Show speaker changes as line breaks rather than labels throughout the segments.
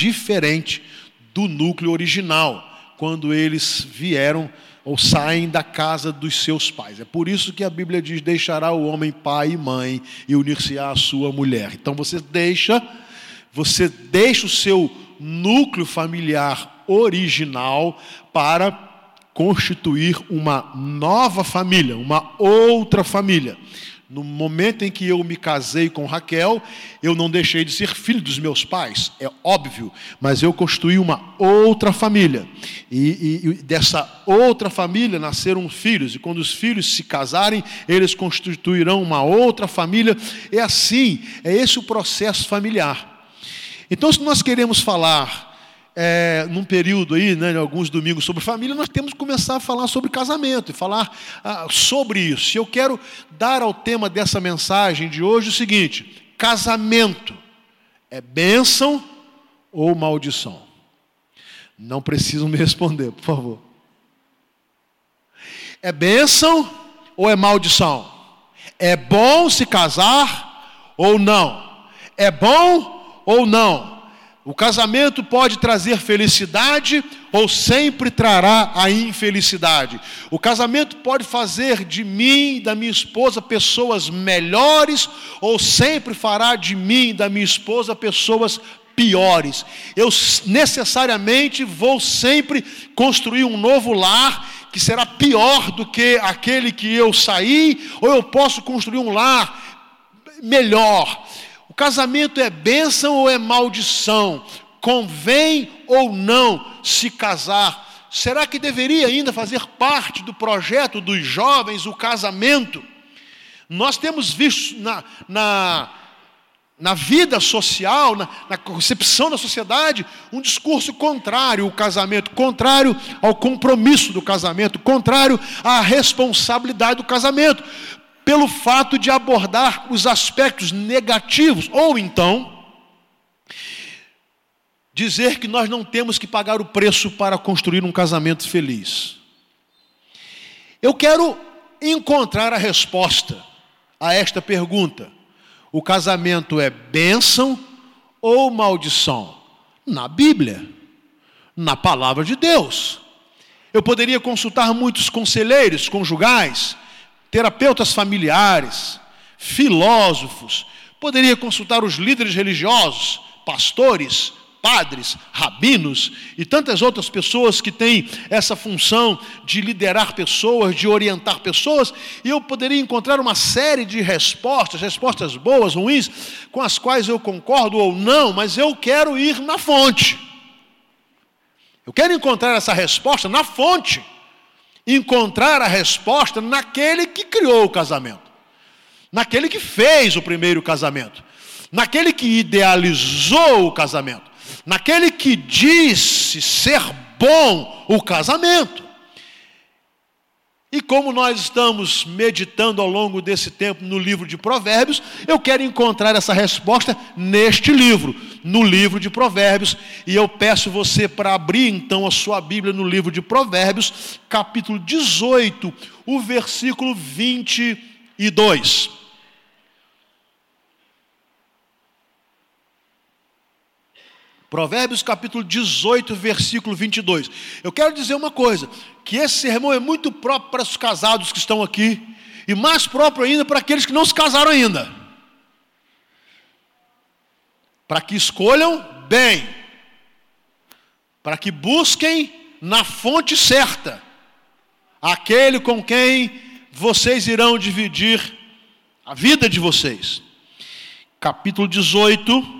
diferente do núcleo original, quando eles vieram ou saem da casa dos seus pais. É por isso que a Bíblia diz: deixará o homem pai e mãe e unir-se-á à sua mulher. Então você deixa, você deixa o seu núcleo familiar original para constituir uma nova família, uma outra família. No momento em que eu me casei com Raquel, eu não deixei de ser filho dos meus pais, é óbvio, mas eu construí uma outra família. E, e, e, dessa outra família nasceram filhos, e quando os filhos se casarem, eles constituirão uma outra família. É assim, é esse o processo familiar. Então, se nós queremos falar é, num período aí, né, alguns domingos sobre família, nós temos que começar a falar sobre casamento e falar ah, sobre isso. E eu quero dar ao tema dessa mensagem de hoje o seguinte: casamento é bênção ou maldição? Não precisam me responder, por favor. É bênção ou é maldição? É bom se casar ou não? É bom ou não? O casamento pode trazer felicidade ou sempre trará a infelicidade. O casamento pode fazer de mim e da minha esposa pessoas melhores ou sempre fará de mim e da minha esposa pessoas piores. Eu necessariamente vou sempre construir um novo lar que será pior do que aquele que eu saí, ou eu posso construir um lar melhor casamento é bênção ou é maldição? Convém ou não se casar? Será que deveria ainda fazer parte do projeto dos jovens o casamento? Nós temos visto na, na, na vida social, na, na, concepção da sociedade, um discurso contrário ao casamento, contrário ao compromisso do casamento, contrário à responsabilidade do casamento pelo fato de abordar os aspectos negativos, ou então dizer que nós não temos que pagar o preço para construir um casamento feliz. Eu quero encontrar a resposta a esta pergunta: o casamento é bênção ou maldição? Na Bíblia, na palavra de Deus. Eu poderia consultar muitos conselheiros conjugais terapeutas familiares, filósofos, poderia consultar os líderes religiosos, pastores, padres, rabinos e tantas outras pessoas que têm essa função de liderar pessoas, de orientar pessoas, e eu poderia encontrar uma série de respostas, respostas boas, ruins, com as quais eu concordo ou não, mas eu quero ir na fonte. Eu quero encontrar essa resposta na fonte encontrar a resposta naquele que criou o casamento, naquele que fez o primeiro casamento, naquele que idealizou o casamento, naquele que disse ser bom o casamento. E como nós estamos meditando ao longo desse tempo no livro de Provérbios, eu quero encontrar essa resposta neste livro, no livro de Provérbios, e eu peço você para abrir então a sua Bíblia no livro de Provérbios, capítulo 18, o versículo 22. Provérbios capítulo 18, versículo 22. Eu quero dizer uma coisa: que esse sermão é muito próprio para os casados que estão aqui, e mais próprio ainda para aqueles que não se casaram ainda. Para que escolham bem, para que busquem na fonte certa, aquele com quem vocês irão dividir a vida de vocês. Capítulo 18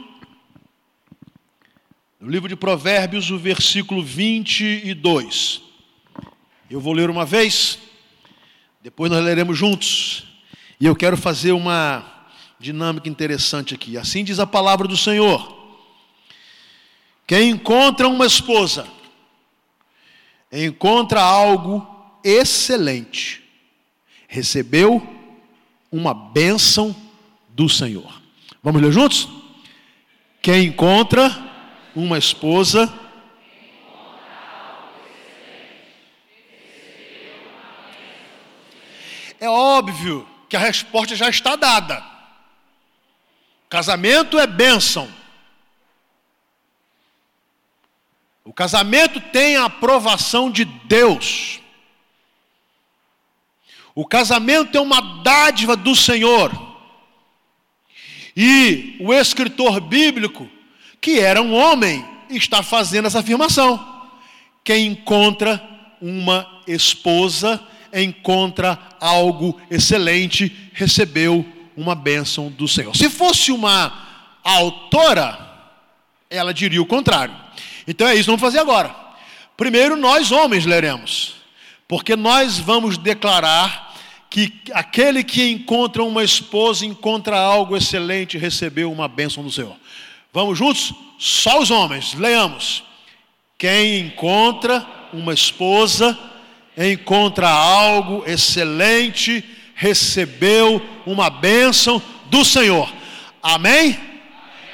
no livro de Provérbios, o versículo 22. Eu vou ler uma vez, depois nós leremos juntos. E eu quero fazer uma dinâmica interessante aqui. Assim diz a palavra do Senhor: Quem encontra uma esposa, encontra algo excelente, recebeu uma bênção do Senhor. Vamos ler juntos? Quem encontra uma esposa. É óbvio que a resposta já está dada. Casamento é bênção. O casamento tem a aprovação de Deus. O casamento é uma dádiva do Senhor. E o escritor bíblico, que era um homem, está fazendo essa afirmação. Quem encontra uma esposa, encontra algo excelente, recebeu uma bênção do Senhor. Se fosse uma autora, ela diria o contrário. Então é isso que vamos fazer agora. Primeiro, nós homens leremos, porque nós vamos declarar que aquele que encontra uma esposa encontra algo excelente, recebeu uma bênção do Senhor. Vamos juntos? Só os homens, leamos. Quem encontra uma esposa encontra algo excelente, recebeu uma bênção do Senhor. Amém?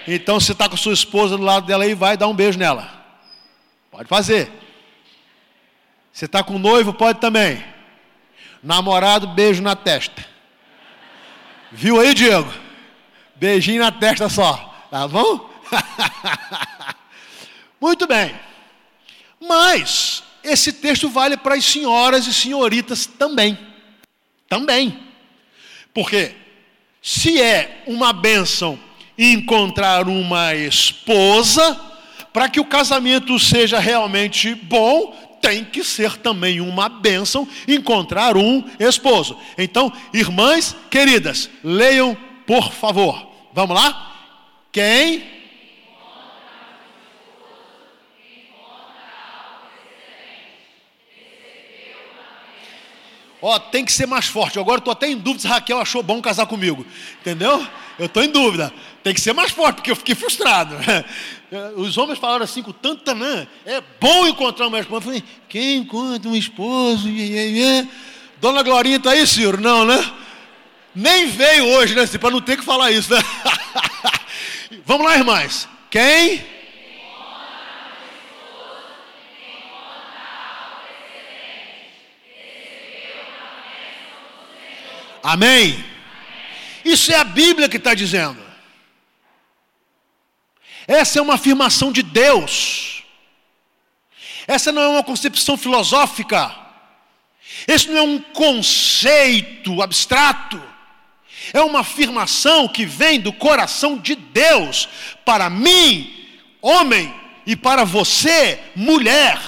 Então, se está com sua esposa do lado dela aí, vai dar um beijo nela. Pode fazer. Você está com noivo, pode também. Namorado, beijo na testa. Viu aí, Diego? Beijinho na testa só. Tá bom? Muito bem. Mas esse texto vale para as senhoras e senhoritas também. Também. Porque se é uma bênção encontrar uma esposa, para que o casamento seja realmente bom, tem que ser também uma bênção encontrar um esposo. Então, irmãs queridas, leiam por favor. Vamos lá? Quem Ó, tem que ser mais forte. Agora estou até em dúvida se Raquel achou bom casar comigo. Entendeu? Eu estou em dúvida. Tem que ser mais forte, porque eu fiquei frustrado. Os homens falaram assim com tanta né? É bom encontrar uma esposa. Eu falei, quem encontra um esposo? Dona Glorinha está aí, Ciro? Não, né? Nem veio hoje, né? Para não ter que falar isso, né? Vamos lá, irmãs. Quem? Amém? Isso é a Bíblia que está dizendo. Essa é uma afirmação de Deus. Essa não é uma concepção filosófica. Esse não é um conceito abstrato. É uma afirmação que vem do coração de Deus para mim, homem, e para você, mulher.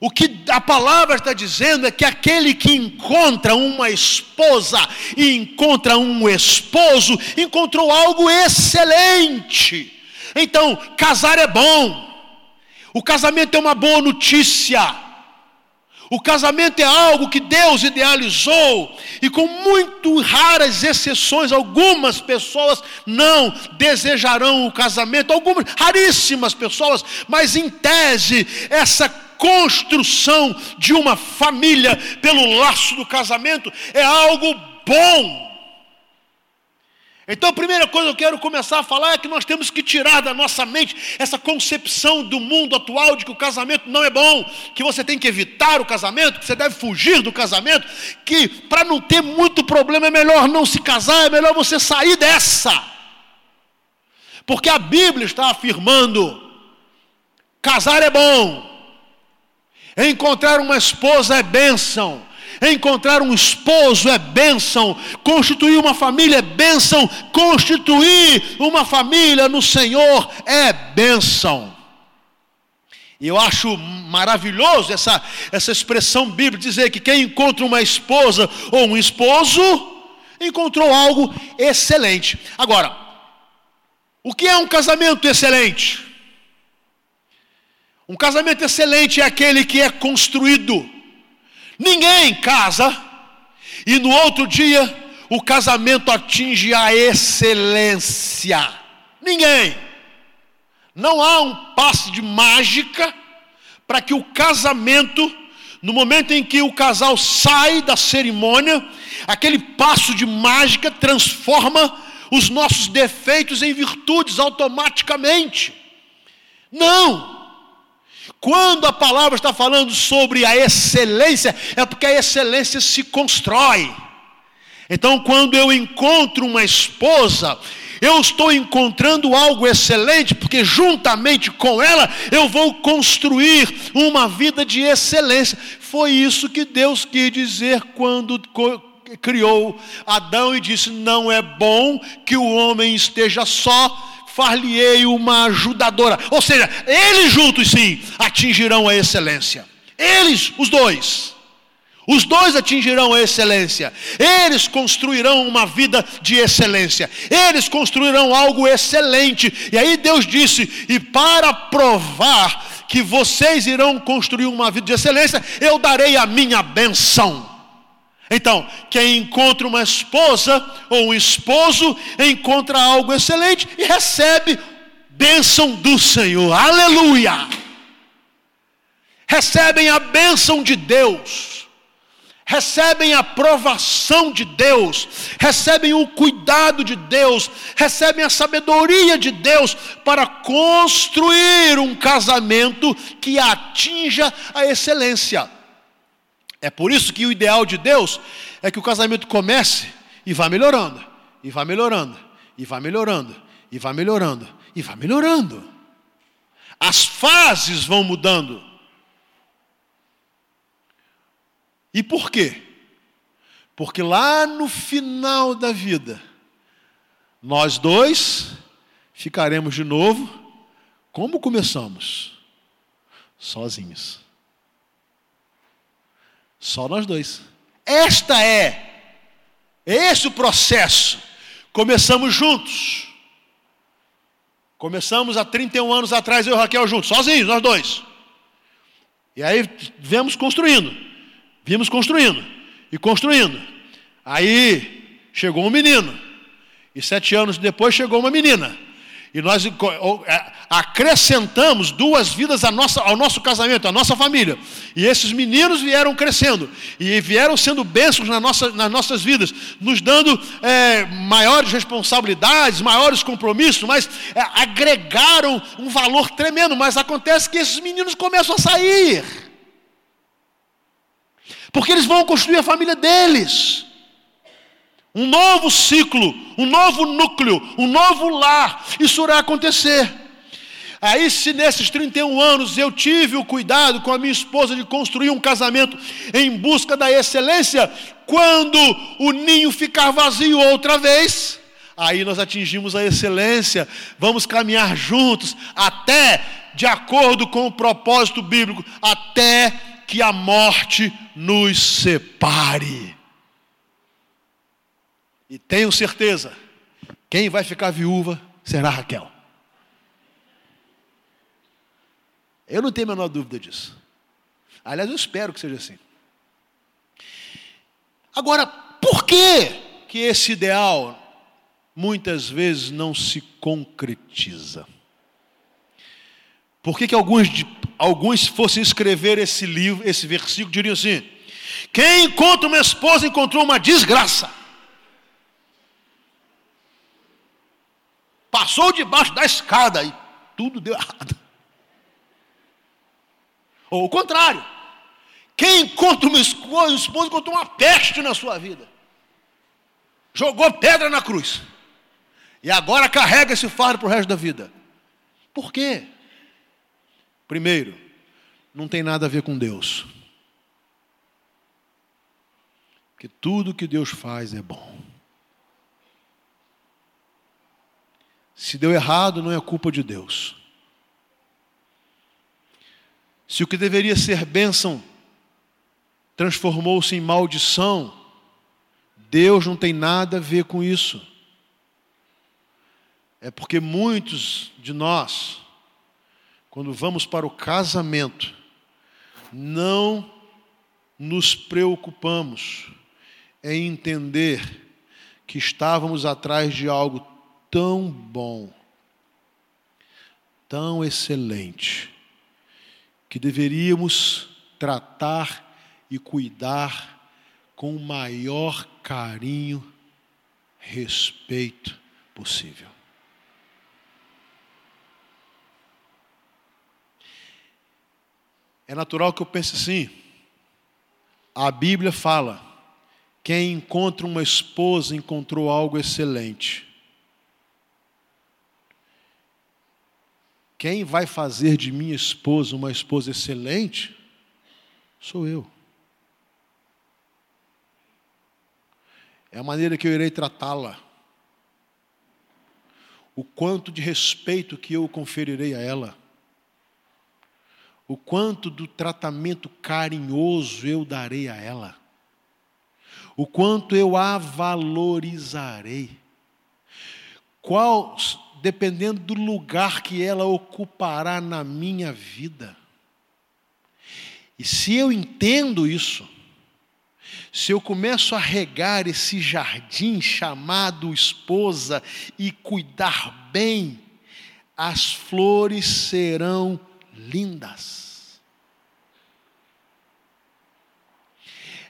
O que a palavra está dizendo é que aquele que encontra uma esposa e encontra um esposo, encontrou algo excelente. Então, casar é bom. O casamento é uma boa notícia. O casamento é algo que Deus idealizou e com muito raras exceções, algumas pessoas não desejarão o casamento, algumas raríssimas pessoas, mas em tese essa construção de uma família pelo laço do casamento é algo bom. Então a primeira coisa que eu quero começar a falar é que nós temos que tirar da nossa mente essa concepção do mundo atual de que o casamento não é bom, que você tem que evitar o casamento, que você deve fugir do casamento, que para não ter muito problema é melhor não se casar, é melhor você sair dessa. Porque a Bíblia está afirmando: casar é bom, Encontrar uma esposa é bênção. Encontrar um esposo é bênção. Constituir uma família é bênção. Constituir uma família no Senhor é bênção. E eu acho maravilhoso essa, essa expressão bíblica dizer que quem encontra uma esposa ou um esposo encontrou algo excelente. Agora, o que é um casamento excelente? Um casamento excelente é aquele que é construído. Ninguém casa e no outro dia o casamento atinge a excelência. Ninguém. Não há um passe de mágica para que o casamento, no momento em que o casal sai da cerimônia, aquele passo de mágica transforma os nossos defeitos em virtudes automaticamente. Não. Quando a palavra está falando sobre a excelência, é porque a excelência se constrói. Então, quando eu encontro uma esposa, eu estou encontrando algo excelente, porque juntamente com ela eu vou construir uma vida de excelência. Foi isso que Deus quis dizer quando criou Adão e disse: Não é bom que o homem esteja só, far-lhe-ei uma ajudadora. Ou seja, eles juntos sim atingirão a excelência. Eles, os dois. Os dois atingirão a excelência. Eles construirão uma vida de excelência. Eles construirão algo excelente. E aí Deus disse: E para provar que vocês irão construir uma vida de excelência, eu darei a minha benção. Então, quem encontra uma esposa ou um esposo, encontra algo excelente e recebe bênção do Senhor. Aleluia! Recebem a bênção de Deus, recebem a aprovação de Deus, recebem o cuidado de Deus, recebem a sabedoria de Deus para construir um casamento que atinja a excelência. É por isso que o ideal de Deus é que o casamento comece e vá melhorando, e vá melhorando, e vá melhorando, e vá melhorando, e vá melhorando. As fases vão mudando. E por quê? Porque lá no final da vida, nós dois ficaremos de novo como começamos, sozinhos. Só nós dois. Esta é, esse o processo. Começamos juntos. Começamos há 31 anos atrás, eu e Raquel juntos, sozinhos, nós dois. E aí viemos construindo, vimos construindo e construindo. Aí chegou um menino, e sete anos depois chegou uma menina. E nós é, acrescentamos duas vidas ao nosso casamento, à nossa família. E esses meninos vieram crescendo e vieram sendo bênçãos nas nossas vidas, nos dando é, maiores responsabilidades, maiores compromissos, mas é, agregaram um valor tremendo. Mas acontece que esses meninos começam a sair, porque eles vão construir a família deles um novo ciclo, um novo núcleo, um novo lar. Isso irá acontecer. Aí, se nesses 31 anos eu tive o cuidado com a minha esposa de construir um casamento em busca da excelência, quando o ninho ficar vazio outra vez, aí nós atingimos a excelência, vamos caminhar juntos até, de acordo com o propósito bíblico, até que a morte nos separe. E tenho certeza, quem vai ficar viúva será Raquel. Eu não tenho a menor dúvida disso. Aliás, eu espero que seja assim. Agora, por que que esse ideal muitas vezes não se concretiza? Por que, que alguns, alguns fossem escrever esse livro, esse versículo, diriam assim: quem encontra uma esposa encontrou uma desgraça. Passou debaixo da escada e tudo deu errado. Ou o contrário. Quem encontra uma esposa, esposa encontrou uma peste na sua vida. Jogou pedra na cruz. E agora carrega esse fardo para o resto da vida. Por quê? Primeiro, não tem nada a ver com Deus. Porque tudo que Deus faz é bom. Se deu errado, não é culpa de Deus. Se o que deveria ser bênção transformou-se em maldição, Deus não tem nada a ver com isso. É porque muitos de nós, quando vamos para o casamento, não nos preocupamos em entender que estávamos atrás de algo tão bom, tão excelente, que deveríamos tratar e cuidar com o maior carinho, respeito possível. É natural que eu pense assim. A Bíblia fala: quem encontra uma esposa encontrou algo excelente. Quem vai fazer de minha esposa uma esposa excelente sou eu. É a maneira que eu irei tratá-la. O quanto de respeito que eu conferirei a ela. O quanto do tratamento carinhoso eu darei a ela. O quanto eu a valorizarei. Qual, dependendo do lugar que ela ocupará na minha vida. E se eu entendo isso, se eu começo a regar esse jardim chamado esposa e cuidar bem, as flores serão lindas.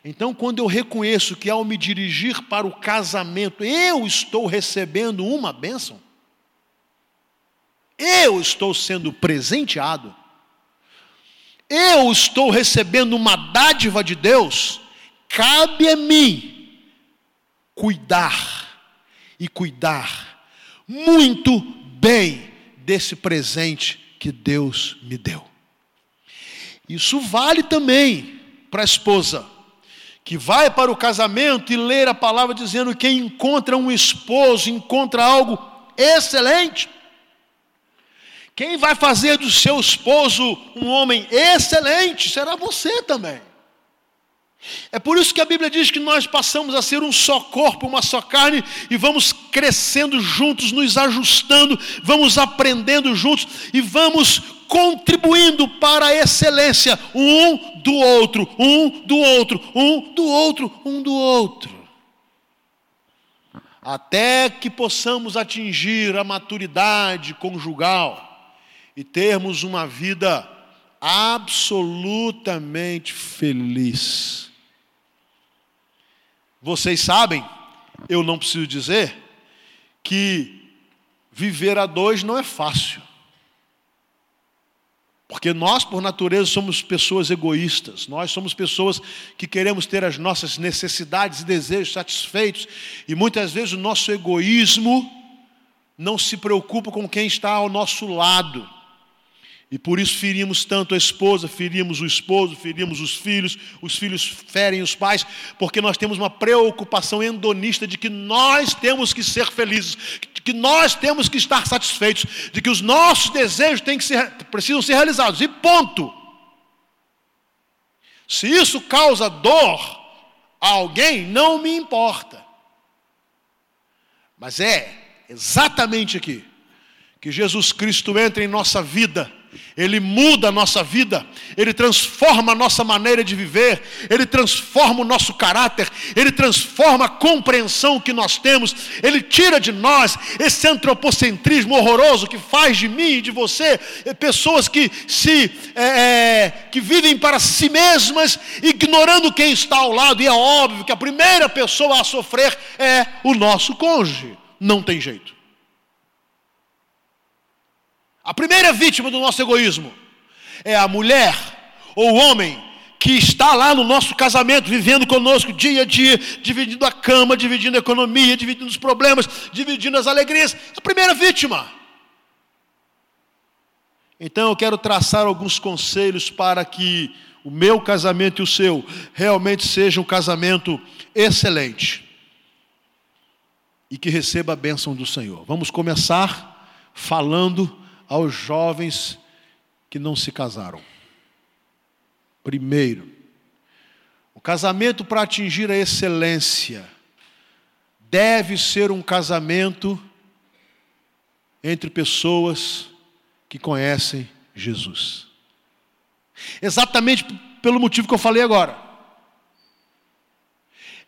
Então, quando eu reconheço que ao me dirigir para o casamento, eu estou recebendo uma bênção, eu estou sendo presenteado, eu estou recebendo uma dádiva de Deus, cabe a mim cuidar e cuidar muito bem desse presente que Deus me deu. Isso vale também para a esposa, que vai para o casamento e ler a palavra dizendo que encontra um esposo, encontra algo excelente. Quem vai fazer do seu esposo um homem excelente será você também. É por isso que a Bíblia diz que nós passamos a ser um só corpo, uma só carne, e vamos crescendo juntos, nos ajustando, vamos aprendendo juntos e vamos contribuindo para a excelência um do outro, um do outro, um do outro, um do outro. Até que possamos atingir a maturidade conjugal e termos uma vida absolutamente feliz. Vocês sabem, eu não preciso dizer, que viver a dois não é fácil. Porque nós, por natureza, somos pessoas egoístas, nós somos pessoas que queremos ter as nossas necessidades e desejos satisfeitos, e muitas vezes o nosso egoísmo não se preocupa com quem está ao nosso lado. E por isso ferimos tanto a esposa, ferimos o esposo, ferimos os filhos, os filhos ferem os pais, porque nós temos uma preocupação endonista de que nós temos que ser felizes, que nós temos que estar satisfeitos, de que os nossos desejos têm que ser, precisam ser realizados. E ponto. Se isso causa dor a alguém, não me importa. Mas é exatamente aqui que Jesus Cristo entra em nossa vida ele muda a nossa vida, Ele transforma a nossa maneira de viver, Ele transforma o nosso caráter, Ele transforma a compreensão que nós temos, Ele tira de nós esse antropocentrismo horroroso que faz de mim e de você pessoas que se é, que vivem para si mesmas, ignorando quem está ao lado, e é óbvio que a primeira pessoa a sofrer é o nosso cônjuge, não tem jeito. A primeira vítima do nosso egoísmo é a mulher ou o homem que está lá no nosso casamento, vivendo conosco dia a dia, dividindo a cama, dividindo a economia, dividindo os problemas, dividindo as alegrias. A primeira vítima. Então eu quero traçar alguns conselhos para que o meu casamento e o seu realmente seja um casamento excelente e que receba a bênção do Senhor. Vamos começar falando aos jovens que não se casaram. Primeiro, o casamento para atingir a excelência deve ser um casamento entre pessoas que conhecem Jesus. Exatamente pelo motivo que eu falei agora.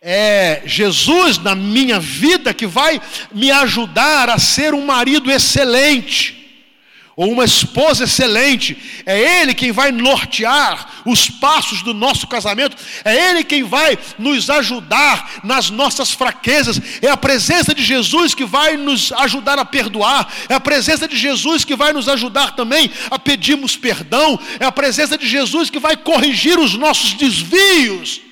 É Jesus na minha vida que vai me ajudar a ser um marido excelente ou uma esposa excelente, é Ele quem vai nortear os passos do nosso casamento, é Ele quem vai nos ajudar nas nossas fraquezas, é a presença de Jesus que vai nos ajudar a perdoar, é a presença de Jesus que vai nos ajudar também a pedirmos perdão, é a presença de Jesus que vai corrigir os nossos desvios.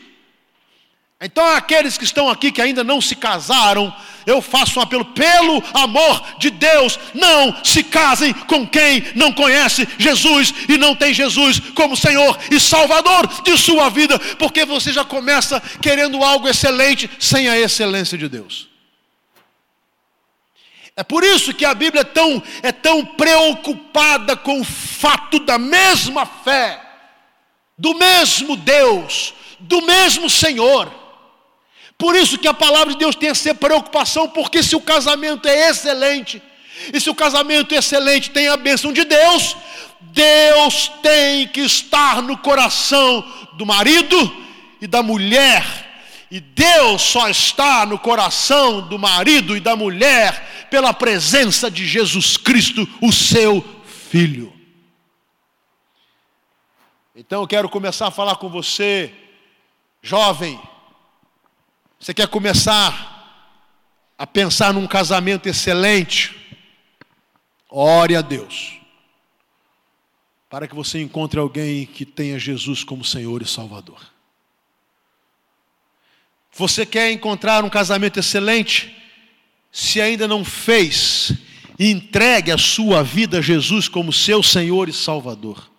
Então, aqueles que estão aqui que ainda não se casaram, eu faço um apelo pelo amor de Deus, não se casem com quem não conhece Jesus e não tem Jesus como Senhor e Salvador de sua vida, porque você já começa querendo algo excelente sem a excelência de Deus. É por isso que a Bíblia é tão, é tão preocupada com o fato da mesma fé, do mesmo Deus, do mesmo Senhor por isso que a palavra de Deus tem essa preocupação, porque se o casamento é excelente, e se o casamento é excelente tem a bênção de Deus, Deus tem que estar no coração do marido e da mulher. E Deus só está no coração do marido e da mulher pela presença de Jesus Cristo, o seu Filho. Então eu quero começar a falar com você, jovem, você quer começar a pensar num casamento excelente? Ore a Deus. Para que você encontre alguém que tenha Jesus como Senhor e Salvador. Você quer encontrar um casamento excelente? Se ainda não fez, entregue a sua vida a Jesus como seu Senhor e Salvador.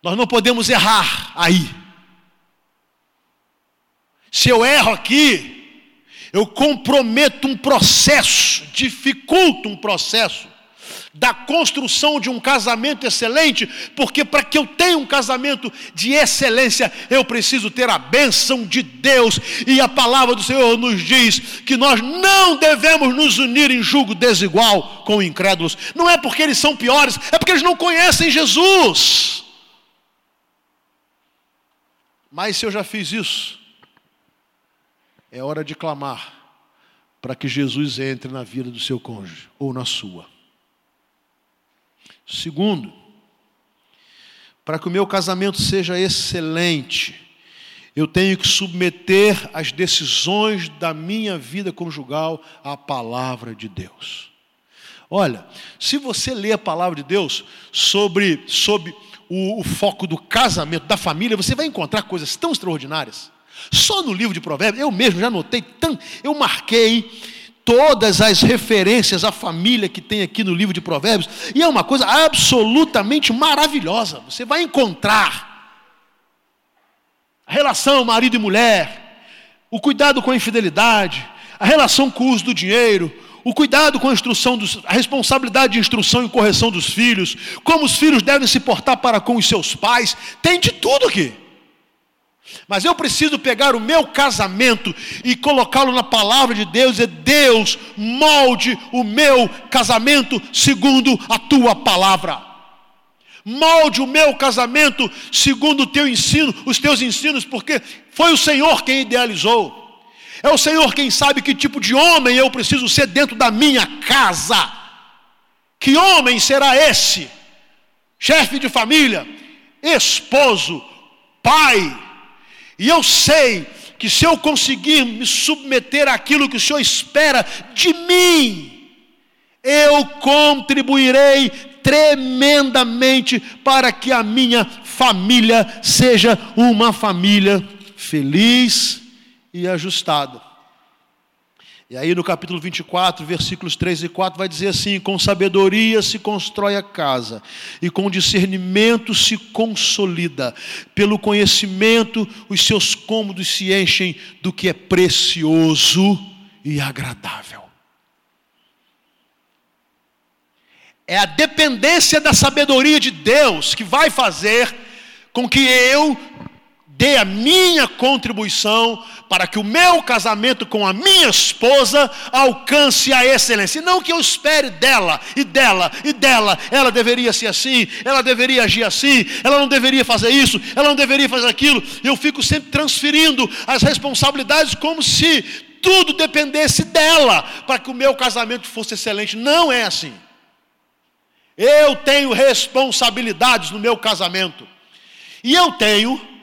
Nós não podemos errar aí. Se eu erro aqui, eu comprometo um processo, dificulto um processo da construção de um casamento excelente, porque para que eu tenha um casamento de excelência, eu preciso ter a bênção de Deus, e a palavra do Senhor nos diz que nós não devemos nos unir em julgo desigual com incrédulos, não é porque eles são piores, é porque eles não conhecem Jesus. Mas se eu já fiz isso, é hora de clamar para que Jesus entre na vida do seu cônjuge ou na sua. Segundo, para que o meu casamento seja excelente, eu tenho que submeter as decisões da minha vida conjugal à palavra de Deus. Olha, se você ler a palavra de Deus sobre, sobre o, o foco do casamento, da família, você vai encontrar coisas tão extraordinárias. Só no livro de Provérbios, eu mesmo já notei, eu marquei todas as referências à família que tem aqui no livro de Provérbios, e é uma coisa absolutamente maravilhosa. Você vai encontrar a relação marido e mulher, o cuidado com a infidelidade, a relação com o uso do dinheiro, o cuidado com a instrução, dos, a responsabilidade de instrução e correção dos filhos, como os filhos devem se portar para com os seus pais, tem de tudo aqui. Mas eu preciso pegar o meu casamento e colocá-lo na palavra de Deus e Deus molde o meu casamento segundo a tua palavra. Molde o meu casamento segundo o teu ensino, os teus ensinos, porque foi o Senhor quem idealizou. É o Senhor quem sabe que tipo de homem eu preciso ser dentro da minha casa. Que homem será esse? Chefe de família, esposo, pai, e eu sei que se eu conseguir me submeter àquilo que o Senhor espera de mim, eu contribuirei tremendamente para que a minha família seja uma família feliz e ajustada. E aí no capítulo 24, versículos 3 e 4, vai dizer assim: Com sabedoria se constrói a casa, e com discernimento se consolida. Pelo conhecimento, os seus cômodos se enchem do que é precioso e agradável. É a dependência da sabedoria de Deus que vai fazer com que eu dê a minha contribuição para que o meu casamento com a minha esposa alcance a excelência. Não que eu espere dela, e dela, e dela. Ela deveria ser assim, ela deveria agir assim, ela não deveria fazer isso, ela não deveria fazer aquilo. Eu fico sempre transferindo as responsabilidades como se tudo dependesse dela para que o meu casamento fosse excelente. Não é assim. Eu tenho responsabilidades no meu casamento. E eu tenho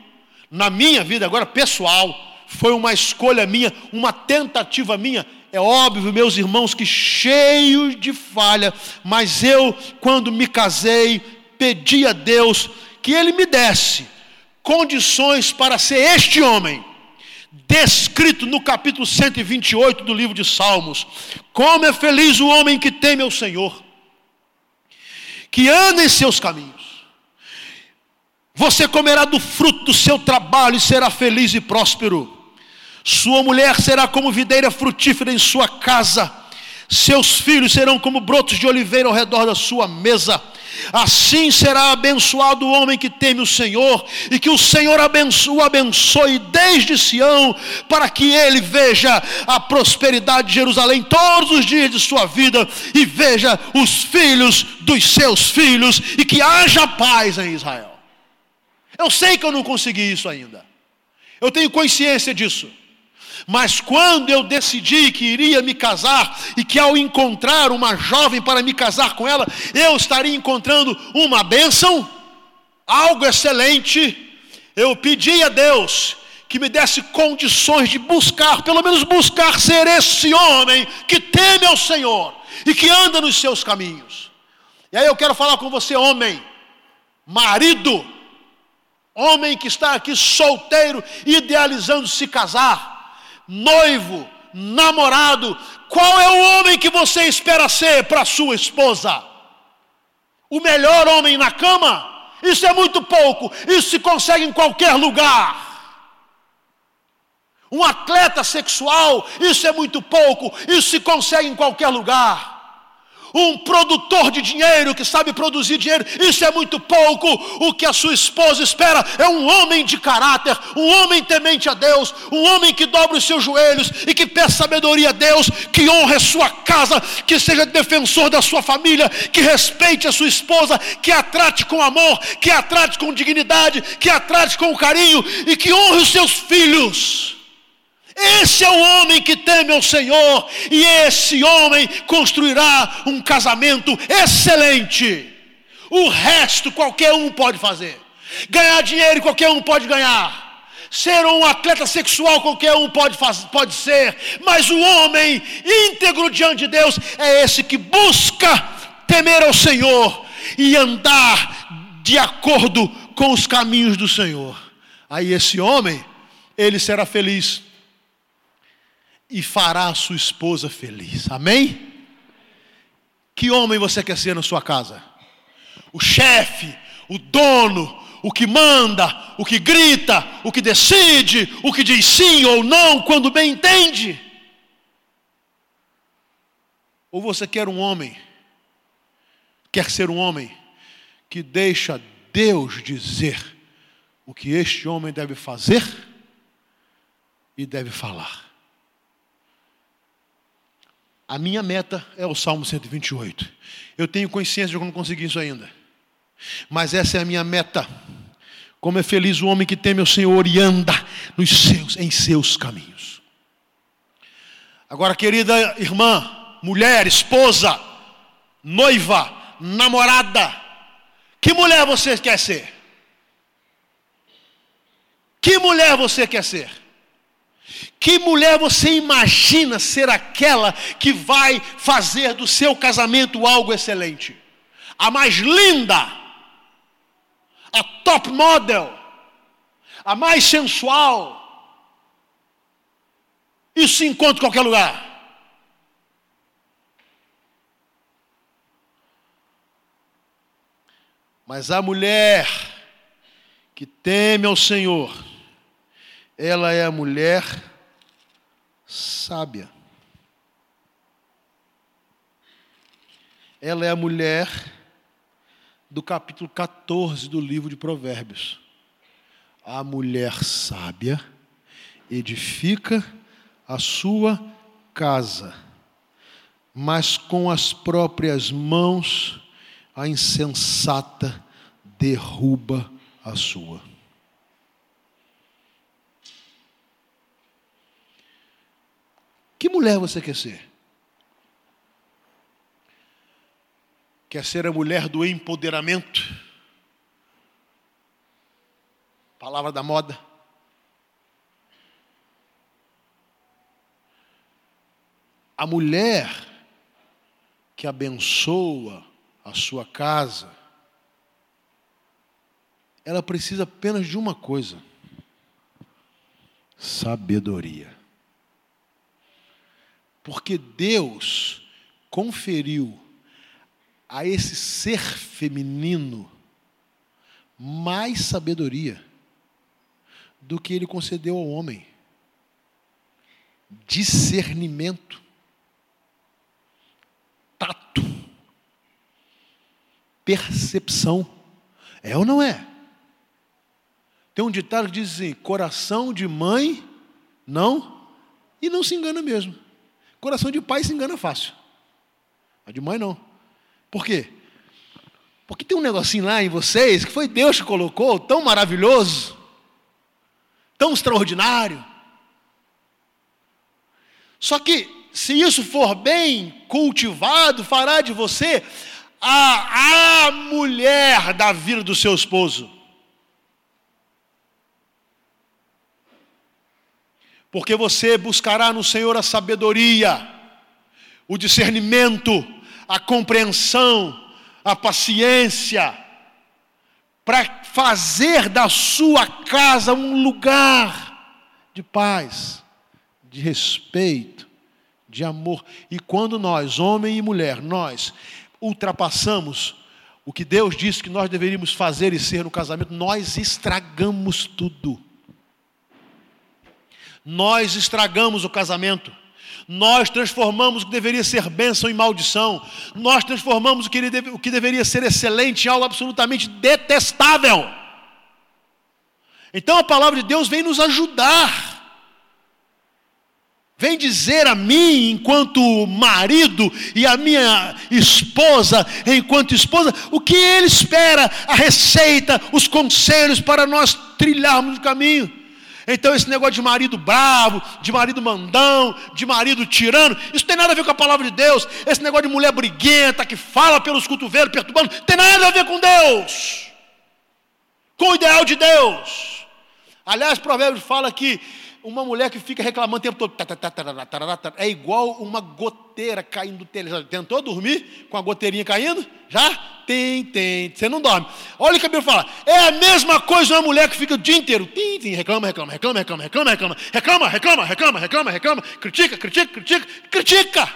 na minha vida agora pessoal, foi uma escolha minha, uma tentativa minha. É óbvio, meus irmãos, que cheio de falha, mas eu, quando me casei, pedi a Deus que Ele me desse condições para ser este homem, descrito no capítulo 128 do livro de Salmos. Como é feliz o homem que teme ao Senhor, que anda em seus caminhos. Você comerá do fruto do seu trabalho e será feliz e próspero. Sua mulher será como videira frutífera em sua casa. Seus filhos serão como brotos de oliveira ao redor da sua mesa. Assim será abençoado o homem que teme o Senhor, e que o Senhor abençoe, o abençoe desde Sião, para que ele veja a prosperidade de Jerusalém todos os dias de sua vida, e veja os filhos dos seus filhos, e que haja paz em Israel. Eu sei que eu não consegui isso ainda, eu tenho consciência disso. Mas quando eu decidi que iria me casar e que ao encontrar uma jovem para me casar com ela, eu estaria encontrando uma bênção, algo excelente, eu pedi a Deus que me desse condições de buscar, pelo menos buscar ser esse homem que teme ao Senhor e que anda nos seus caminhos. E aí eu quero falar com você, homem, marido, homem que está aqui solteiro, idealizando se casar noivo, namorado, qual é o homem que você espera ser para sua esposa? O melhor homem na cama? Isso é muito pouco, isso se consegue em qualquer lugar. Um atleta sexual, isso é muito pouco, isso se consegue em qualquer lugar um produtor de dinheiro que sabe produzir dinheiro, isso é muito pouco. O que a sua esposa espera é um homem de caráter, um homem temente a Deus, um homem que dobra os seus joelhos e que peça sabedoria a Deus, que honre a sua casa, que seja defensor da sua família, que respeite a sua esposa, que a trate com amor, que a trate com dignidade, que a trate com carinho e que honre os seus filhos. Esse é o homem que teme ao Senhor, e esse homem construirá um casamento excelente. O resto qualquer um pode fazer. Ganhar dinheiro qualquer um pode ganhar. Ser um atleta sexual qualquer um pode, pode ser. Mas o homem íntegro diante de Deus é esse que busca temer ao Senhor e andar de acordo com os caminhos do Senhor. Aí esse homem, ele será feliz e fará a sua esposa feliz. Amém? Que homem você quer ser na sua casa? O chefe, o dono, o que manda, o que grita, o que decide, o que diz sim ou não quando bem entende? Ou você quer um homem, quer ser um homem que deixa Deus dizer o que este homem deve fazer e deve falar? A minha meta é o Salmo 128. Eu tenho consciência de que eu não consegui isso ainda. Mas essa é a minha meta. Como é feliz o homem que teme o Senhor e anda nos seus, em seus caminhos. Agora, querida irmã, mulher, esposa, noiva, namorada, que mulher você quer ser? Que mulher você quer ser? Que mulher você imagina ser aquela que vai fazer do seu casamento algo excelente? A mais linda, a top model, a mais sensual. Isso se encontra em qualquer lugar. Mas a mulher que teme ao Senhor, ela é a mulher sábia. Ela é a mulher do capítulo 14 do livro de Provérbios. A mulher sábia edifica a sua casa, mas com as próprias mãos a insensata derruba a sua. Que mulher você quer ser? Quer ser a mulher do empoderamento? Palavra da moda. A mulher que abençoa a sua casa, ela precisa apenas de uma coisa: sabedoria. Porque Deus conferiu a esse ser feminino mais sabedoria do que ele concedeu ao homem. Discernimento, tato, percepção. É ou não é? Tem um ditado que diz assim: coração de mãe não, e não se engana mesmo. Coração de pai se engana fácil, a de mãe não. Por quê? Porque tem um negocinho lá em vocês que foi Deus que colocou, tão maravilhoso, tão extraordinário. Só que, se isso for bem cultivado, fará de você a, a mulher da vida do seu esposo. Porque você buscará no Senhor a sabedoria, o discernimento, a compreensão, a paciência, para fazer da sua casa um lugar de paz, de respeito, de amor. E quando nós, homem e mulher, nós ultrapassamos o que Deus disse que nós deveríamos fazer e ser no casamento, nós estragamos tudo. Nós estragamos o casamento. Nós transformamos o que deveria ser bênção em maldição. Nós transformamos o que, deve, o que deveria ser excelente em algo absolutamente detestável. Então a palavra de Deus vem nos ajudar. Vem dizer a mim, enquanto marido, e a minha esposa, enquanto esposa, o que ele espera, a receita, os conselhos para nós trilharmos o caminho. Então, esse negócio de marido bravo, de marido mandão, de marido tirano, isso tem nada a ver com a palavra de Deus. Esse negócio de mulher briguenta, que fala pelos cotovelos, perturbando, tem nada a ver com Deus, com o ideal de Deus. Aliás, Provérbios fala que uma mulher que fica reclamando o tempo todo, é igual uma goteira caindo do telhado. Tentou dormir com a goteirinha caindo? Já? Tem, tem. Você não dorme. Olha o que a Bíblia fala. É a mesma coisa uma mulher que fica o dia inteiro. Tim, tim, reclama, reclama, reclama, reclama, reclama, reclama, reclama, reclama, reclama, reclama, reclama, critica, critica, critica, critica.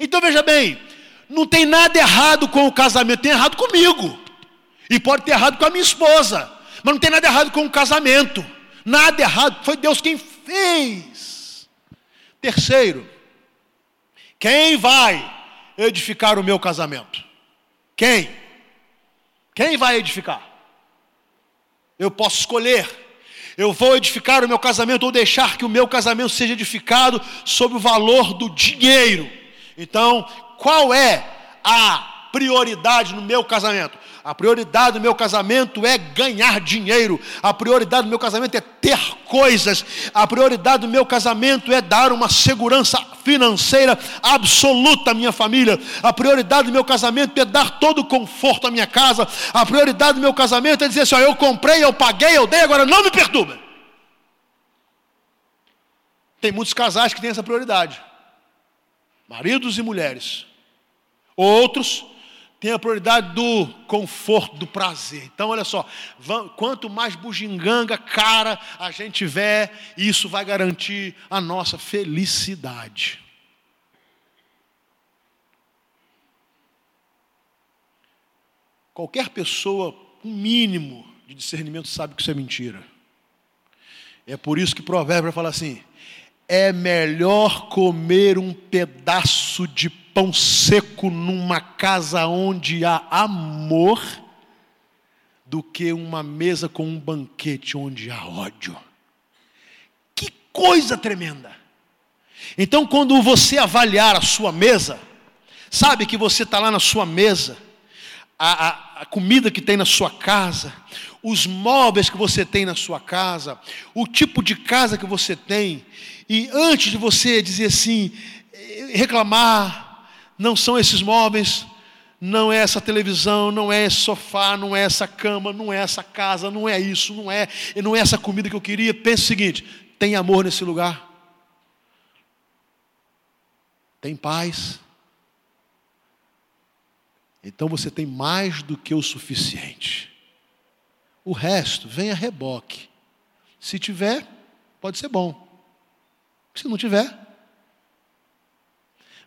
Então veja bem, não tem nada errado com o casamento, tem errado comigo. E pode ter errado com a minha esposa. Mas não tem nada errado com o casamento. Nada errado, foi Deus quem fez. Terceiro, quem vai edificar o meu casamento? Quem? Quem vai edificar? Eu posso escolher. Eu vou edificar o meu casamento ou deixar que o meu casamento seja edificado sobre o valor do dinheiro. Então, qual é a prioridade no meu casamento? A prioridade do meu casamento é ganhar dinheiro. A prioridade do meu casamento é ter coisas. A prioridade do meu casamento é dar uma segurança financeira absoluta à minha família. A prioridade do meu casamento é dar todo o conforto à minha casa. A prioridade do meu casamento é dizer assim: ó, eu comprei, eu paguei, eu dei, agora não me perturba. Tem muitos casais que têm essa prioridade. Maridos e mulheres. Outros tem a prioridade do conforto, do prazer. Então, olha só, quanto mais bugiganga, cara a gente tiver, isso vai garantir a nossa felicidade. Qualquer pessoa, um mínimo de discernimento, sabe que isso é mentira. É por isso que o provérbio fala assim: é melhor comer um pedaço de pão seco numa casa onde há amor do que uma mesa com um banquete onde há ódio. Que coisa tremenda! Então, quando você avaliar a sua mesa, sabe que você está lá na sua mesa, a, a, a comida que tem na sua casa, os móveis que você tem na sua casa, o tipo de casa que você tem, e antes de você dizer assim, eh, reclamar, não são esses móveis, não é essa televisão, não é esse sofá, não é essa cama, não é essa casa, não é isso, não é, não é essa comida que eu queria. Pense o seguinte: tem amor nesse lugar? Tem paz? Então você tem mais do que o suficiente. O resto vem a reboque. Se tiver, pode ser bom. Se não tiver.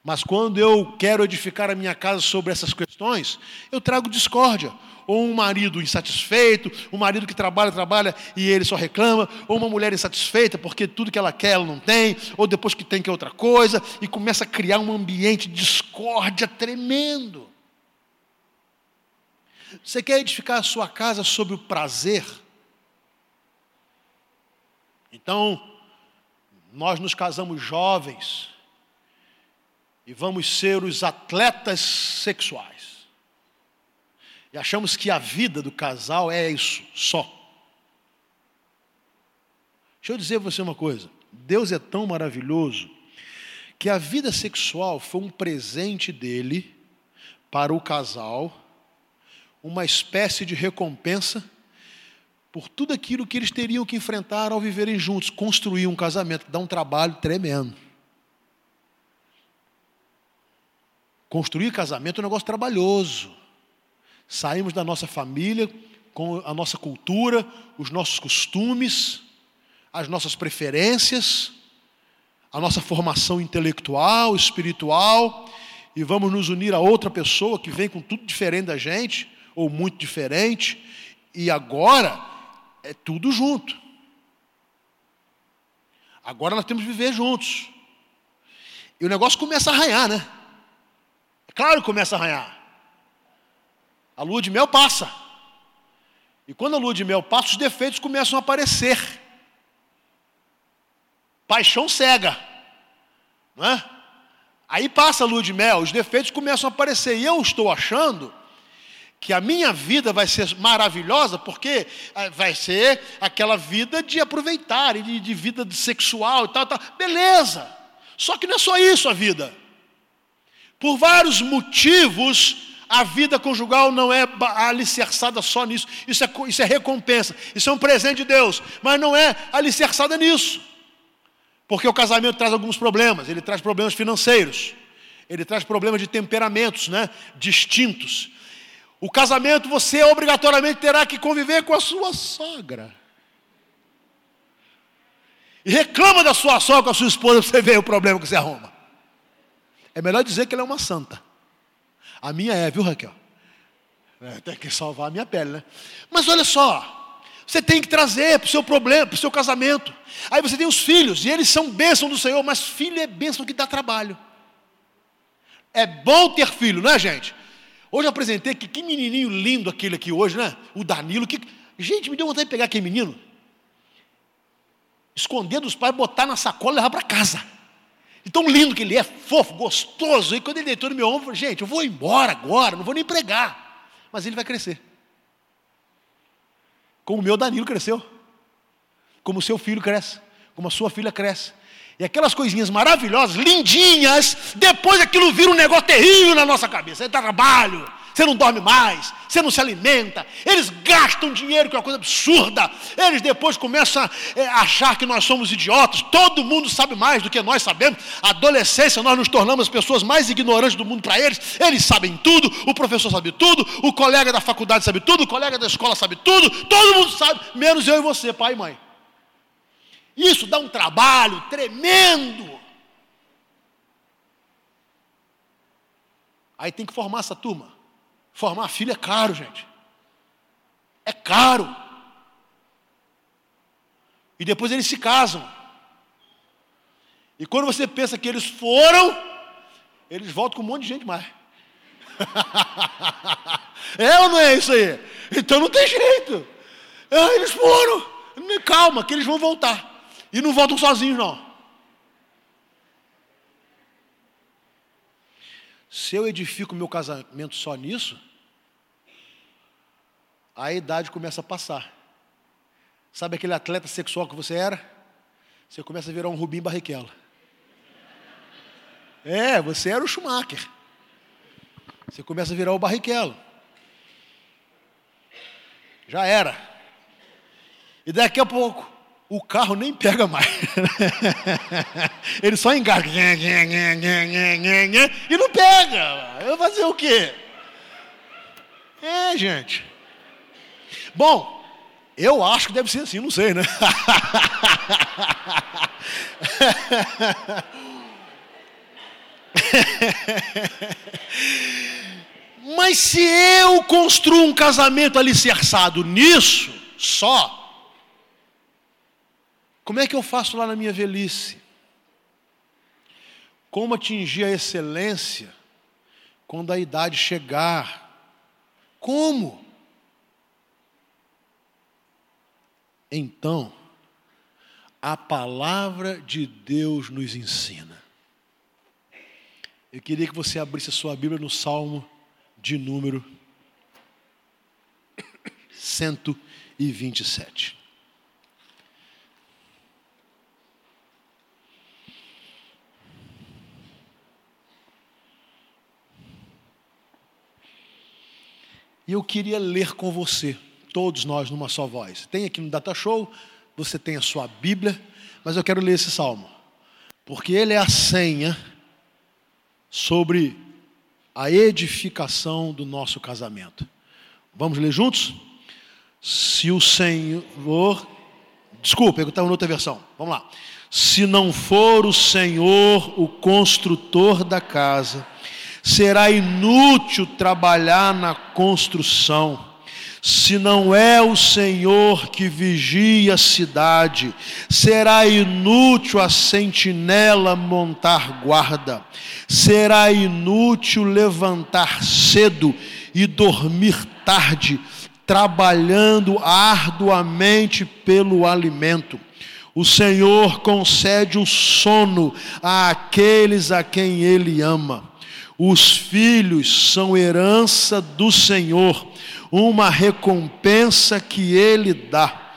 Mas quando eu quero edificar a minha casa sobre essas questões, eu trago discórdia. Ou um marido insatisfeito, um marido que trabalha, trabalha e ele só reclama, ou uma mulher insatisfeita porque tudo que ela quer ela não tem, ou depois que tem que é outra coisa, e começa a criar um ambiente de discórdia tremendo. Você quer edificar a sua casa sobre o prazer? Então, nós nos casamos jovens e vamos ser os atletas sexuais. E achamos que a vida do casal é isso, só. Deixa eu dizer para você uma coisa: Deus é tão maravilhoso que a vida sexual foi um presente dele para o casal, uma espécie de recompensa por tudo aquilo que eles teriam que enfrentar ao viverem juntos, construir um casamento, que dá um trabalho tremendo. Construir casamento é um negócio trabalhoso. Saímos da nossa família, com a nossa cultura, os nossos costumes, as nossas preferências, a nossa formação intelectual, espiritual, e vamos nos unir a outra pessoa que vem com tudo diferente da gente, ou muito diferente, e agora é tudo junto. Agora nós temos que viver juntos. E o negócio começa a arranhar, né? Claro que começa a arranhar. A lua de mel passa. E quando a lua de mel passa, os defeitos começam a aparecer. Paixão cega. Não é? Aí passa a lua de mel, os defeitos começam a aparecer. E eu estou achando que a minha vida vai ser maravilhosa, porque ah, vai ser aquela vida de aproveitar, de, de vida sexual e tal, tal. Beleza. Só que não é só isso a vida. Por vários motivos, a vida conjugal não é alicerçada só nisso. Isso é, isso é recompensa, isso é um presente de Deus, mas não é alicerçada nisso. Porque o casamento traz alguns problemas, ele traz problemas financeiros, ele traz problemas de temperamentos né, distintos, o casamento você obrigatoriamente terá que conviver com a sua sogra. E reclama da sua sogra com a sua esposa para você ver o problema que você arruma. É melhor dizer que ela é uma santa. A minha é, viu, Raquel? É, tem que salvar a minha pele, né? Mas olha só, você tem que trazer para o seu problema, para o seu casamento. Aí você tem os filhos, e eles são bênção do Senhor, mas filho é bênção que dá trabalho. É bom ter filho, não é, gente? Hoje eu apresentei que, que menininho lindo aquele aqui hoje, né? O Danilo. Que... Gente, me deu vontade de pegar aquele menino, esconder dos pais, botar na sacola e levar para casa. E tão lindo que ele é, fofo, gostoso. E quando ele deitou no meu ombro, eu falei, gente, eu vou embora agora, não vou nem pregar. Mas ele vai crescer. Como o meu Danilo cresceu. Como o seu filho cresce. Como a sua filha cresce. E aquelas coisinhas maravilhosas, lindinhas, depois aquilo vira um negócio terrível na nossa cabeça. É trabalho, você não dorme mais, você não se alimenta. Eles gastam dinheiro, que é uma coisa absurda. Eles depois começam a é, achar que nós somos idiotas. Todo mundo sabe mais do que nós sabemos. Adolescência, nós nos tornamos as pessoas mais ignorantes do mundo para eles. Eles sabem tudo, o professor sabe tudo, o colega da faculdade sabe tudo, o colega da escola sabe tudo. Todo mundo sabe, menos eu e você, pai e mãe. Isso dá um trabalho tremendo. Aí tem que formar essa turma. Formar filho é caro, gente. É caro. E depois eles se casam. E quando você pensa que eles foram, eles voltam com um monte de gente mais. é ou não é isso aí? Então não tem jeito. Ah, eles foram. Calma, que eles vão voltar. E não voltam sozinhos, não. Se eu edifico meu casamento só nisso, a idade começa a passar. Sabe aquele atleta sexual que você era? Você começa a virar um Rubim Barrichello. É, você era o Schumacher. Você começa a virar o Barrichello. Já era. E daqui a pouco, o carro nem pega mais. Ele só engasga. E não pega. Eu vou fazer o quê? É, gente. Bom, Eu acho que deve ser assim, não sei, né? Mas se eu construo um casamento alicerçado nisso só, como é que eu faço lá na minha velhice? Como atingir a excelência quando a idade chegar? Como? Então, a palavra de Deus nos ensina. Eu queria que você abrisse a sua Bíblia no Salmo de número 127. E eu queria ler com você todos nós numa só voz. Tem aqui no Data Show, você tem a sua Bíblia, mas eu quero ler esse salmo, porque ele é a senha sobre a edificação do nosso casamento. Vamos ler juntos? Se o Senhor. Desculpa, eu estava em outra versão. Vamos lá. Se não for o Senhor o construtor da casa, será inútil trabalhar na construção se não é o Senhor que vigia a cidade, será inútil a sentinela montar guarda, será inútil levantar cedo e dormir tarde, trabalhando arduamente pelo alimento. O Senhor concede o sono àqueles a quem Ele ama. Os filhos são herança do Senhor uma recompensa que ele dá.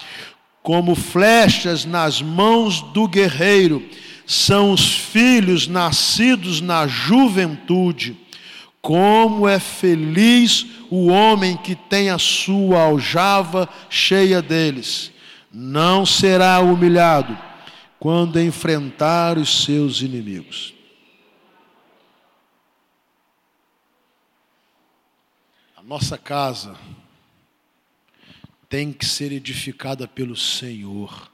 Como flechas nas mãos do guerreiro, são os filhos nascidos na juventude. Como é feliz o homem que tem a sua aljava cheia deles. Não será humilhado quando enfrentar os seus inimigos. Nossa casa tem que ser edificada pelo Senhor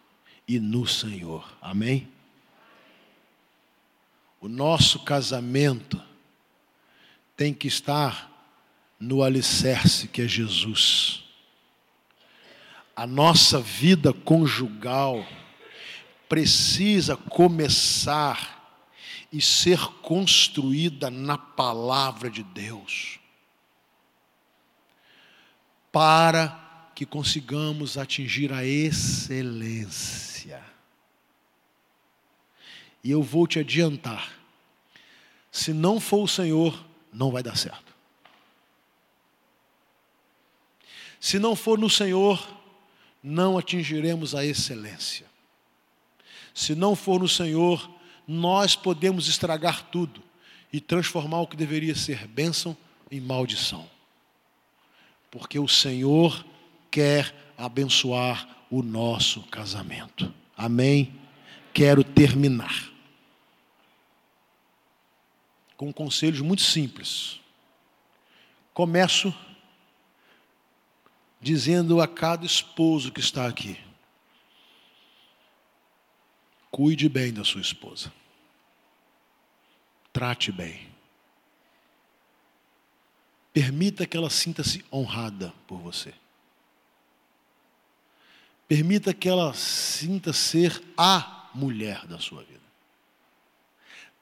e no Senhor. Amém? O nosso casamento tem que estar no alicerce que é Jesus. A nossa vida conjugal precisa começar e ser construída na palavra de Deus para que consigamos atingir a excelência. E eu vou te adiantar: se não for o Senhor, não vai dar certo. Se não for no Senhor, não atingiremos a excelência. Se não for no Senhor, nós podemos estragar tudo e transformar o que deveria ser bênção em maldição porque o Senhor quer abençoar o nosso casamento. Amém? Quero terminar com conselhos muito simples. Começo dizendo a cada esposo que está aqui: cuide bem da sua esposa, trate bem. Permita que ela sinta-se honrada por você. Permita que ela sinta ser a mulher da sua vida.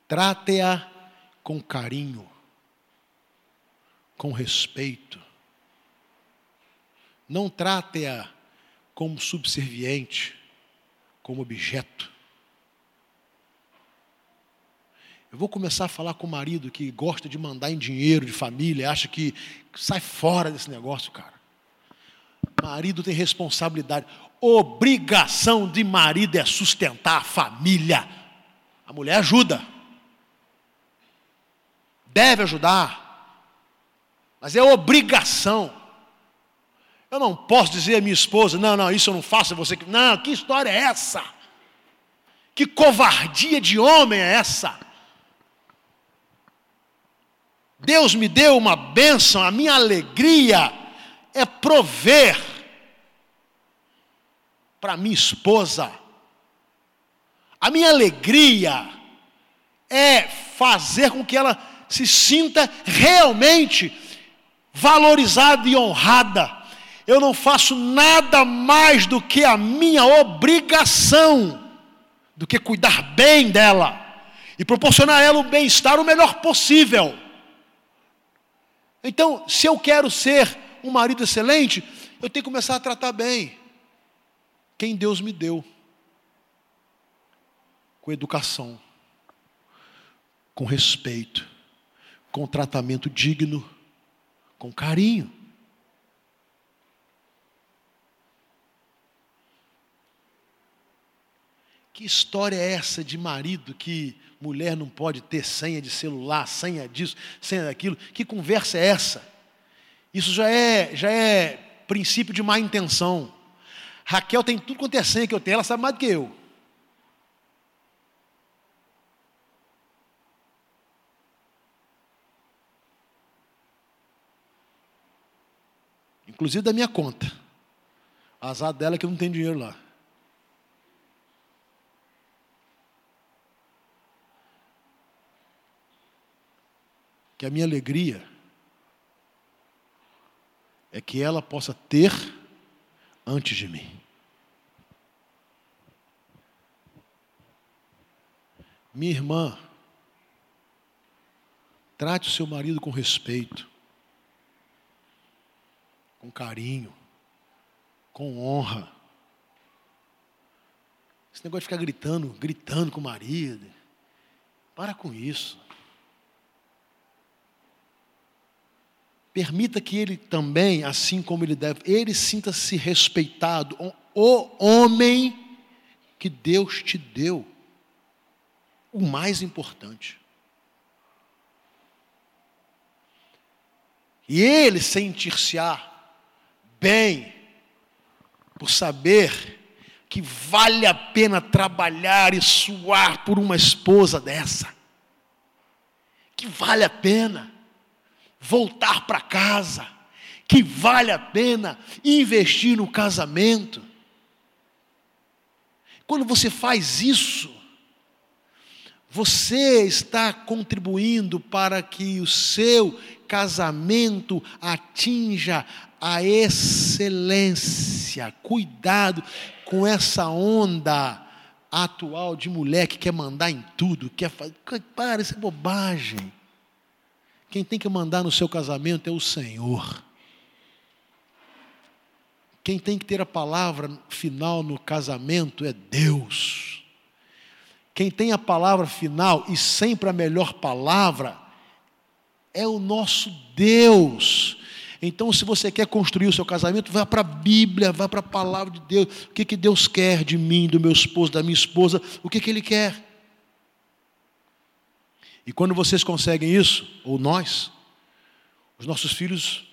Trate-a com carinho, com respeito. Não trate-a como subserviente, como objeto. Eu vou começar a falar com o marido que gosta de mandar em dinheiro de família, acha que sai fora desse negócio, cara. Marido tem responsabilidade. Obrigação de marido é sustentar a família. A mulher ajuda. Deve ajudar. Mas é obrigação. Eu não posso dizer à minha esposa, não, não, isso eu não faço, é você que. Não, que história é essa? Que covardia de homem é essa? Deus me deu uma bênção, a minha alegria é prover. para minha esposa. A minha alegria é fazer com que ela se sinta realmente valorizada e honrada. Eu não faço nada mais do que a minha obrigação, do que cuidar bem dela e proporcionar a ela o bem-estar o melhor possível. Então, se eu quero ser um marido excelente, eu tenho que começar a tratar bem quem Deus me deu, com educação, com respeito, com tratamento digno, com carinho. Que história é essa de marido que mulher não pode ter senha de celular, senha disso, senha daquilo? Que conversa é essa? Isso já é, já é princípio de má intenção. Raquel tem tudo quanto é senha que eu tenho, ela sabe mais do que eu. Inclusive da minha conta. Azar dela é que eu não tenho dinheiro lá. Que a minha alegria é que ela possa ter antes de mim. Minha irmã, trate o seu marido com respeito, com carinho, com honra. Esse negócio de ficar gritando, gritando com o marido. Para com isso. Permita que ele também, assim como ele deve, ele sinta-se respeitado. O homem que Deus te deu. O mais importante. E ele sentir-se-á bem por saber que vale a pena trabalhar e suar por uma esposa dessa. Que vale a pena voltar para casa, que vale a pena investir no casamento. Quando você faz isso, você está contribuindo para que o seu casamento atinja a excelência. Cuidado com essa onda atual de mulher que quer mandar em tudo, quer fazer. Para, isso é bobagem. Quem tem que mandar no seu casamento é o Senhor. Quem tem que ter a palavra final no casamento é Deus. Quem tem a palavra final e sempre a melhor palavra é o nosso Deus. Então, se você quer construir o seu casamento, vá para a Bíblia, vá para a palavra de Deus. O que, que Deus quer de mim, do meu esposo, da minha esposa? O que, que Ele quer? E quando vocês conseguem isso, ou nós, os nossos filhos,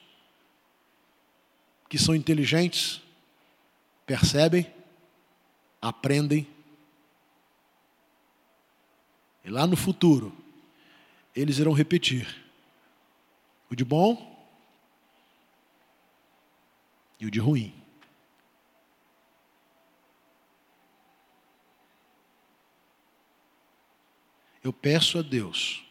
que são inteligentes, percebem, aprendem, e lá no futuro, eles irão repetir o de bom e o de ruim. Eu peço a Deus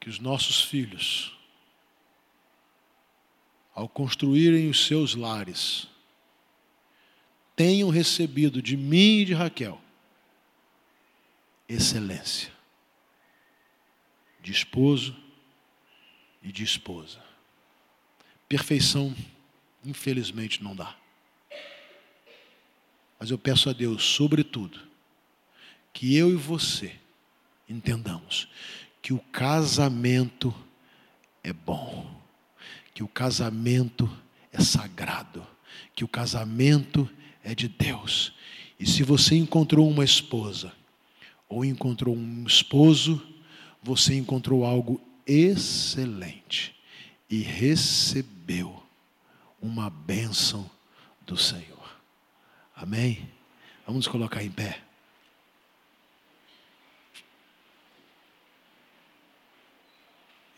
que os nossos filhos, ao construírem os seus lares, tenham recebido de mim e de Raquel excelência de esposo e de esposa. Perfeição, infelizmente, não dá. Mas eu peço a Deus, sobretudo, que eu e você entendamos que o casamento é bom, que o casamento é sagrado, que o casamento é de Deus. E se você encontrou uma esposa ou encontrou um esposo, você encontrou algo excelente e recebeu uma bênção do Senhor. Amém? Vamos nos colocar em pé.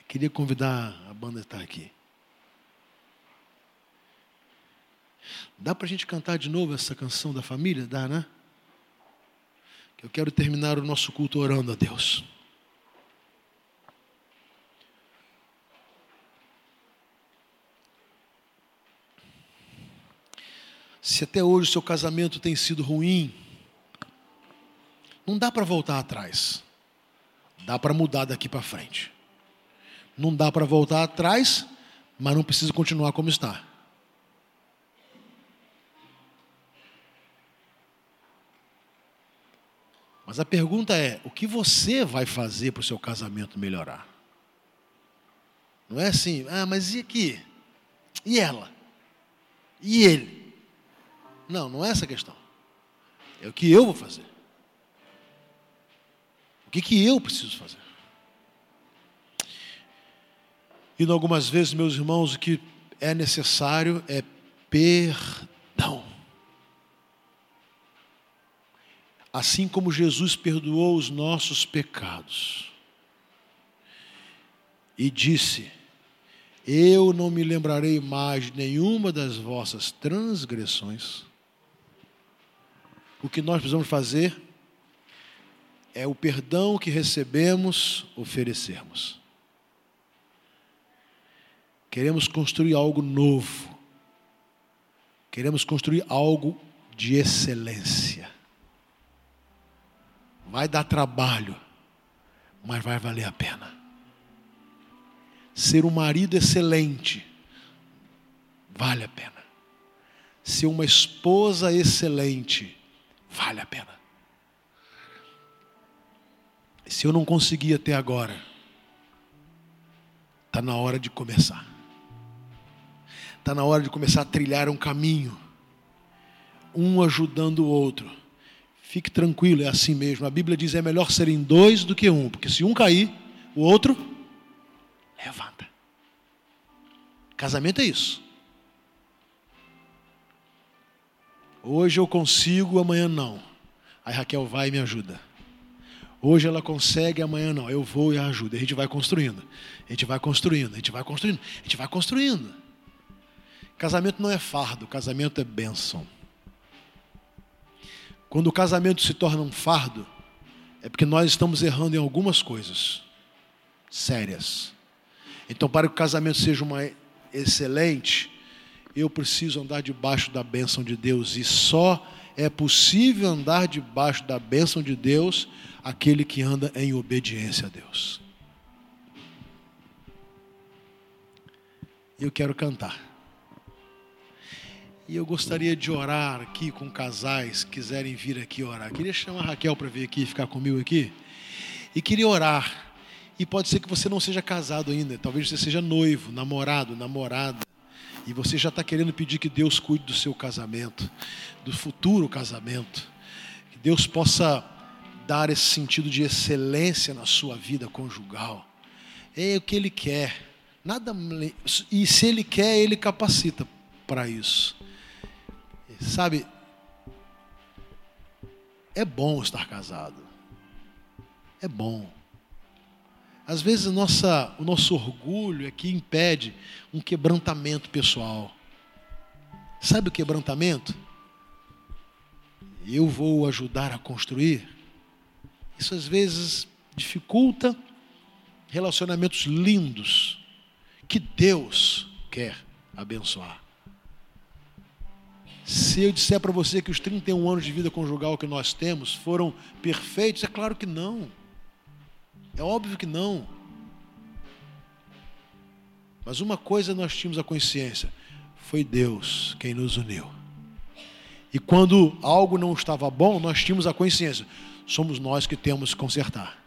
Eu queria convidar a banda está aqui. Dá para a gente cantar de novo essa canção da família? Dá, né? Eu quero terminar o nosso culto orando a Deus. Se até hoje o seu casamento tem sido ruim, não dá para voltar atrás. Dá para mudar daqui para frente. Não dá para voltar atrás, mas não precisa continuar como está. Mas a pergunta é: o que você vai fazer para o seu casamento melhorar? Não é assim, ah, mas e aqui? E ela? E ele? Não, não é essa a questão. É o que eu vou fazer. O que, que eu preciso fazer? E algumas vezes, meus irmãos, o que é necessário é perdão. assim como Jesus perdoou os nossos pecados. E disse: Eu não me lembrarei mais de nenhuma das vossas transgressões. O que nós precisamos fazer é o perdão que recebemos oferecermos. Queremos construir algo novo. Queremos construir algo de excelência. Vai dar trabalho, mas vai valer a pena. Ser um marido excelente, vale a pena. Ser uma esposa excelente, vale a pena. Se eu não consegui até agora, está na hora de começar. Está na hora de começar a trilhar um caminho, um ajudando o outro Fique tranquilo, é assim mesmo. A Bíblia diz: é melhor serem dois do que um, porque se um cair, o outro levanta. Casamento é isso. Hoje eu consigo, amanhã não. Aí Raquel vai e me ajuda. Hoje ela consegue, amanhã não. Eu vou e a ajudo. A gente vai construindo. A gente vai construindo, a gente vai construindo, a gente vai construindo. Casamento não é fardo, casamento é bênção. Quando o casamento se torna um fardo, é porque nós estamos errando em algumas coisas sérias. Então, para que o casamento seja uma excelente, eu preciso andar debaixo da bênção de Deus. E só é possível andar debaixo da bênção de Deus aquele que anda em obediência a Deus. Eu quero cantar. E eu gostaria de orar aqui com casais que quiserem vir aqui orar. Queria chamar a Raquel para vir aqui ficar comigo aqui. E queria orar. E pode ser que você não seja casado ainda, talvez você seja noivo, namorado, namorada. E você já está querendo pedir que Deus cuide do seu casamento, do futuro casamento. Que Deus possa dar esse sentido de excelência na sua vida conjugal. É o que Ele quer. Nada e se Ele quer, Ele capacita para isso. Sabe, é bom estar casado. É bom. Às vezes nossa, o nosso orgulho é que impede um quebrantamento pessoal. Sabe o quebrantamento? Eu vou ajudar a construir. Isso às vezes dificulta relacionamentos lindos que Deus quer abençoar. Se eu disser para você que os 31 anos de vida conjugal que nós temos foram perfeitos, é claro que não. É óbvio que não. Mas uma coisa nós tínhamos a consciência: foi Deus quem nos uniu. E quando algo não estava bom, nós tínhamos a consciência: somos nós que temos que consertar.